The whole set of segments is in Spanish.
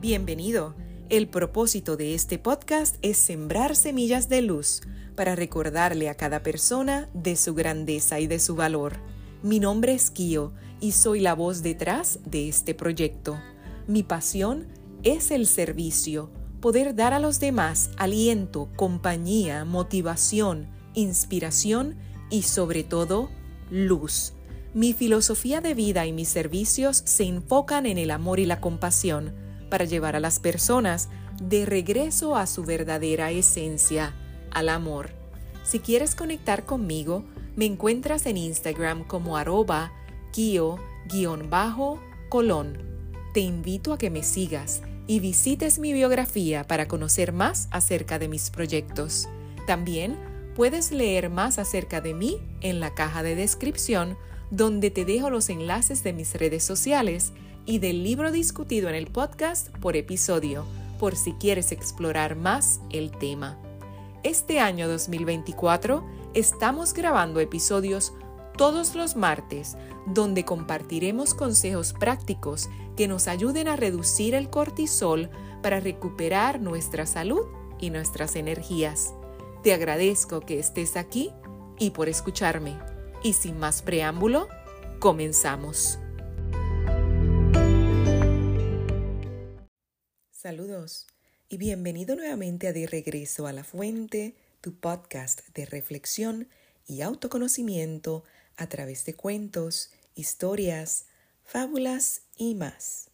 Bienvenido. El propósito de este podcast es sembrar semillas de luz para recordarle a cada persona de su grandeza y de su valor. Mi nombre es Kio y soy la voz detrás de este proyecto. Mi pasión es el servicio, poder dar a los demás aliento, compañía, motivación, inspiración y sobre todo luz. Mi filosofía de vida y mis servicios se enfocan en el amor y la compasión para llevar a las personas de regreso a su verdadera esencia, al amor. Si quieres conectar conmigo, me encuentras en Instagram como arroba kio-colón. Te invito a que me sigas y visites mi biografía para conocer más acerca de mis proyectos. También puedes leer más acerca de mí en la caja de descripción donde te dejo los enlaces de mis redes sociales y del libro discutido en el podcast por episodio, por si quieres explorar más el tema. Este año 2024 estamos grabando episodios todos los martes donde compartiremos consejos prácticos que nos ayuden a reducir el cortisol para recuperar nuestra salud y nuestras energías. Te agradezco que estés aquí y por escucharme. Y sin más preámbulo, comenzamos. Saludos y bienvenido nuevamente a De Regreso a la Fuente, tu podcast de reflexión y autoconocimiento a través de cuentos, historias, fábulas y más.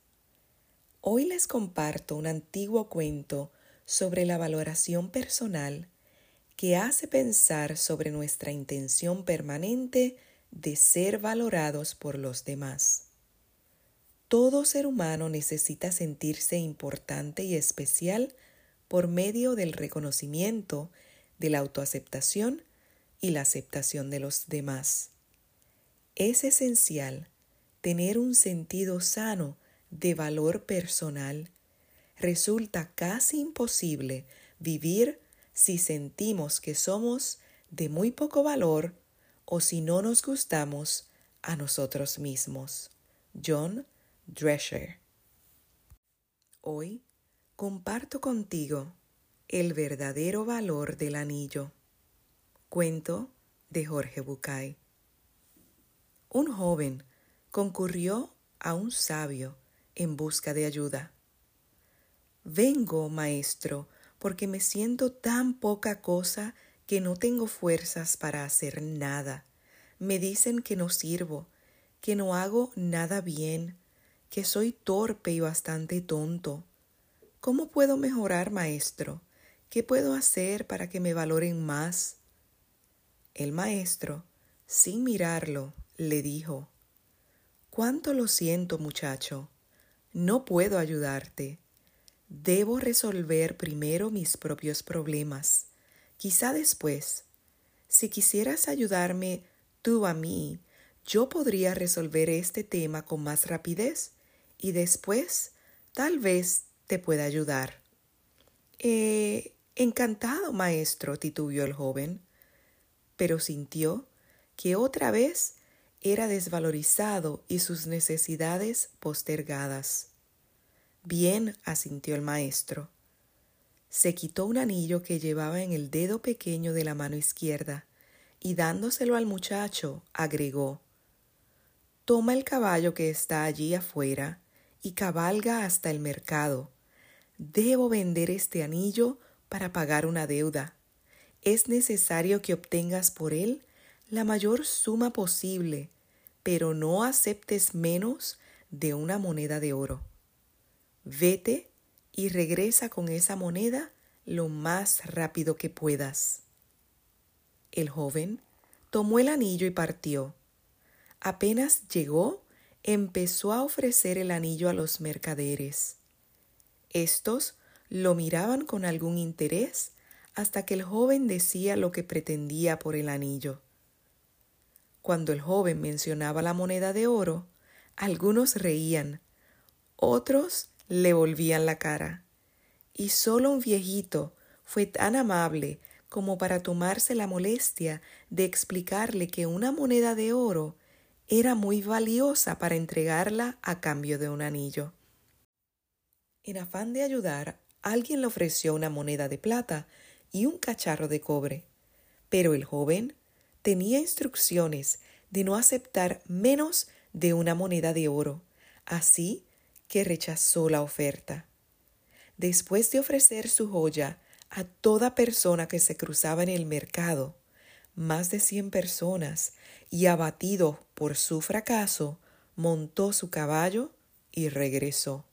Hoy les comparto un antiguo cuento sobre la valoración personal que hace pensar sobre nuestra intención permanente de ser valorados por los demás. Todo ser humano necesita sentirse importante y especial por medio del reconocimiento, de la autoaceptación y la aceptación de los demás. Es esencial tener un sentido sano de valor personal. Resulta casi imposible vivir si sentimos que somos de muy poco valor o si no nos gustamos a nosotros mismos. John Drescher. Hoy comparto contigo el verdadero valor del anillo. Cuento de Jorge Bucay. Un joven concurrió a un sabio en busca de ayuda. Vengo, maestro, porque me siento tan poca cosa que no tengo fuerzas para hacer nada. Me dicen que no sirvo, que no hago nada bien, que soy torpe y bastante tonto. ¿Cómo puedo mejorar, maestro? ¿Qué puedo hacer para que me valoren más? El maestro, sin mirarlo, le dijo, Cuánto lo siento, muchacho. No puedo ayudarte. Debo resolver primero mis propios problemas. Quizá después. Si quisieras ayudarme tú a mí, yo podría resolver este tema con más rapidez y después tal vez te pueda ayudar. Eh, encantado, maestro, titubió el joven, pero sintió que otra vez era desvalorizado y sus necesidades postergadas. Bien, asintió el maestro. Se quitó un anillo que llevaba en el dedo pequeño de la mano izquierda y dándoselo al muchacho, agregó Toma el caballo que está allí afuera y cabalga hasta el mercado. Debo vender este anillo para pagar una deuda. Es necesario que obtengas por él la mayor suma posible, pero no aceptes menos de una moneda de oro. Vete y regresa con esa moneda lo más rápido que puedas. El joven tomó el anillo y partió. Apenas llegó, empezó a ofrecer el anillo a los mercaderes. Estos lo miraban con algún interés hasta que el joven decía lo que pretendía por el anillo. Cuando el joven mencionaba la moneda de oro, algunos reían, otros le volvían la cara, y solo un viejito fue tan amable como para tomarse la molestia de explicarle que una moneda de oro era muy valiosa para entregarla a cambio de un anillo. En afán de ayudar, alguien le ofreció una moneda de plata y un cacharro de cobre, pero el joven tenía instrucciones de no aceptar menos de una moneda de oro, así que rechazó la oferta. Después de ofrecer su joya a toda persona que se cruzaba en el mercado, más de cien personas, y abatido por su fracaso, montó su caballo y regresó.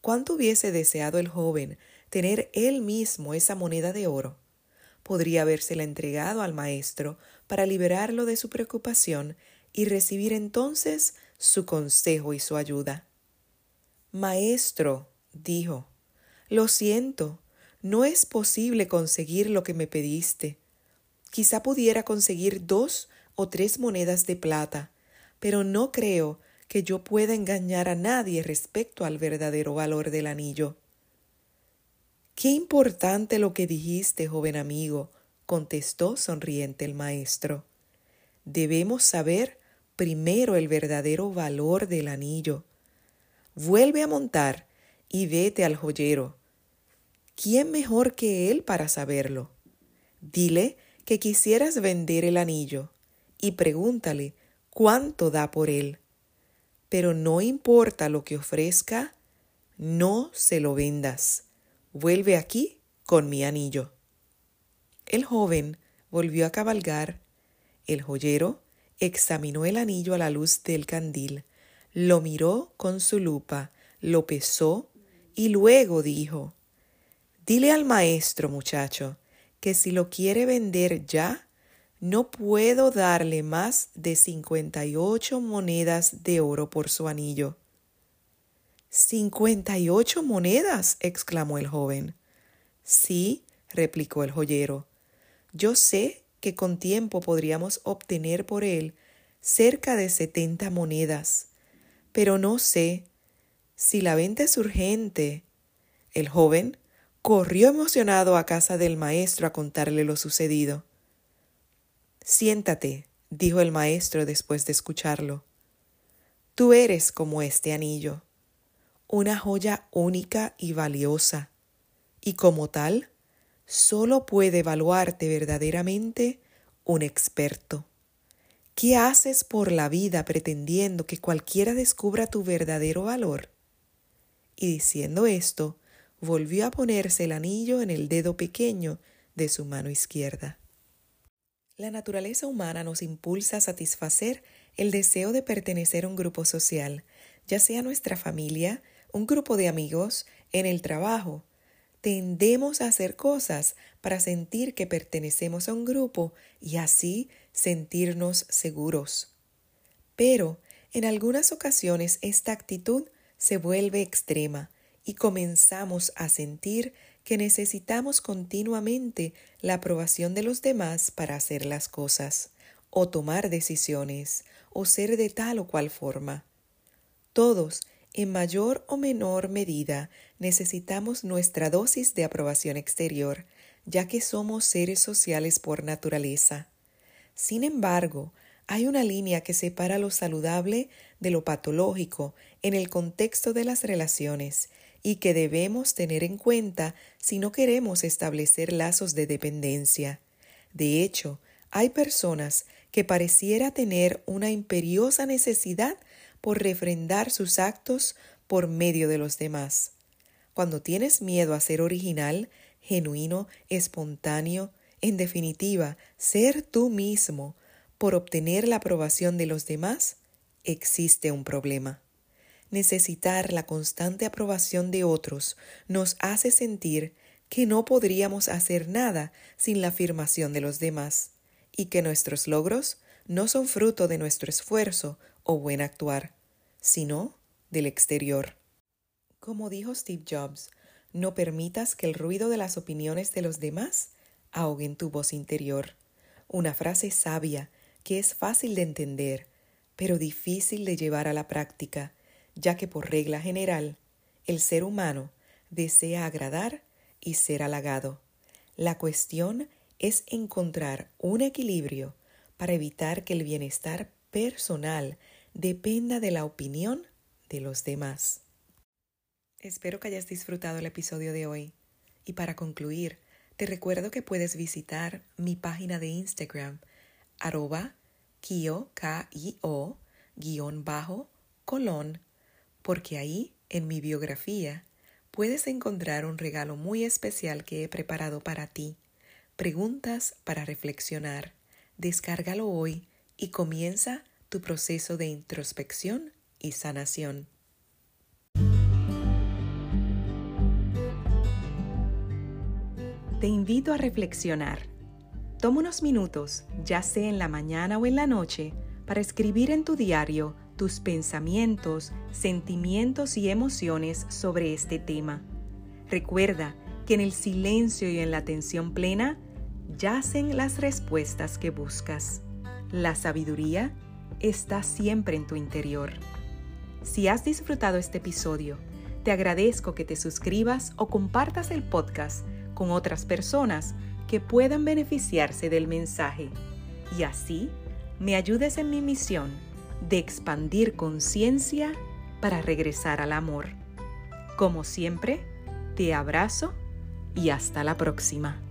¿Cuánto hubiese deseado el joven tener él mismo esa moneda de oro? Podría habérsela entregado al maestro para liberarlo de su preocupación y recibir entonces su consejo y su ayuda. Maestro, dijo, lo siento, no es posible conseguir lo que me pediste. Quizá pudiera conseguir dos o tres monedas de plata, pero no creo que yo pueda engañar a nadie respecto al verdadero valor del anillo. Qué importante lo que dijiste, joven amigo, contestó sonriente el maestro. Debemos saber primero el verdadero valor del anillo. Vuelve a montar y vete al joyero. ¿Quién mejor que él para saberlo? Dile que quisieras vender el anillo y pregúntale cuánto da por él. Pero no importa lo que ofrezca, no se lo vendas. Vuelve aquí con mi anillo. El joven volvió a cabalgar. El joyero examinó el anillo a la luz del candil, lo miró con su lupa, lo pesó y luego dijo Dile al maestro, muchacho, que si lo quiere vender ya, no puedo darle más de cincuenta y ocho monedas de oro por su anillo. ¿Cincuenta y ocho monedas? exclamó el joven. Sí, replicó el joyero. Yo sé que con tiempo podríamos obtener por él cerca de setenta monedas, pero no sé si la venta es urgente. El joven corrió emocionado a casa del maestro a contarle lo sucedido. Siéntate, dijo el maestro después de escucharlo. Tú eres como este anillo, una joya única y valiosa, y como tal, solo puede evaluarte verdaderamente un experto. ¿Qué haces por la vida pretendiendo que cualquiera descubra tu verdadero valor? Y diciendo esto, volvió a ponerse el anillo en el dedo pequeño de su mano izquierda. La naturaleza humana nos impulsa a satisfacer el deseo de pertenecer a un grupo social, ya sea nuestra familia, un grupo de amigos, en el trabajo. Tendemos a hacer cosas para sentir que pertenecemos a un grupo y así sentirnos seguros. Pero en algunas ocasiones esta actitud se vuelve extrema y comenzamos a sentir que necesitamos continuamente la aprobación de los demás para hacer las cosas, o tomar decisiones, o ser de tal o cual forma. Todos, en mayor o menor medida, necesitamos nuestra dosis de aprobación exterior, ya que somos seres sociales por naturaleza. Sin embargo, hay una línea que separa lo saludable de lo patológico en el contexto de las relaciones y que debemos tener en cuenta si no queremos establecer lazos de dependencia. De hecho, hay personas que pareciera tener una imperiosa necesidad por refrendar sus actos por medio de los demás. Cuando tienes miedo a ser original, genuino, espontáneo, en definitiva, ser tú mismo, por obtener la aprobación de los demás, existe un problema. Necesitar la constante aprobación de otros nos hace sentir que no podríamos hacer nada sin la afirmación de los demás y que nuestros logros no son fruto de nuestro esfuerzo o buen actuar, sino del exterior. Como dijo Steve Jobs, no permitas que el ruido de las opiniones de los demás ahoguen tu voz interior. Una frase sabia que es fácil de entender, pero difícil de llevar a la práctica ya que por regla general el ser humano desea agradar y ser halagado. La cuestión es encontrar un equilibrio para evitar que el bienestar personal dependa de la opinión de los demás. Espero que hayas disfrutado el episodio de hoy. Y para concluir, te recuerdo que puedes visitar mi página de Instagram, arroba kio, K-I-O, guion bajo, porque ahí, en mi biografía, puedes encontrar un regalo muy especial que he preparado para ti. Preguntas para reflexionar. Descárgalo hoy y comienza tu proceso de introspección y sanación. Te invito a reflexionar. Toma unos minutos, ya sea en la mañana o en la noche, para escribir en tu diario tus pensamientos, sentimientos y emociones sobre este tema. Recuerda que en el silencio y en la atención plena yacen las respuestas que buscas. La sabiduría está siempre en tu interior. Si has disfrutado este episodio, te agradezco que te suscribas o compartas el podcast con otras personas que puedan beneficiarse del mensaje y así me ayudes en mi misión de expandir conciencia para regresar al amor. Como siempre, te abrazo y hasta la próxima.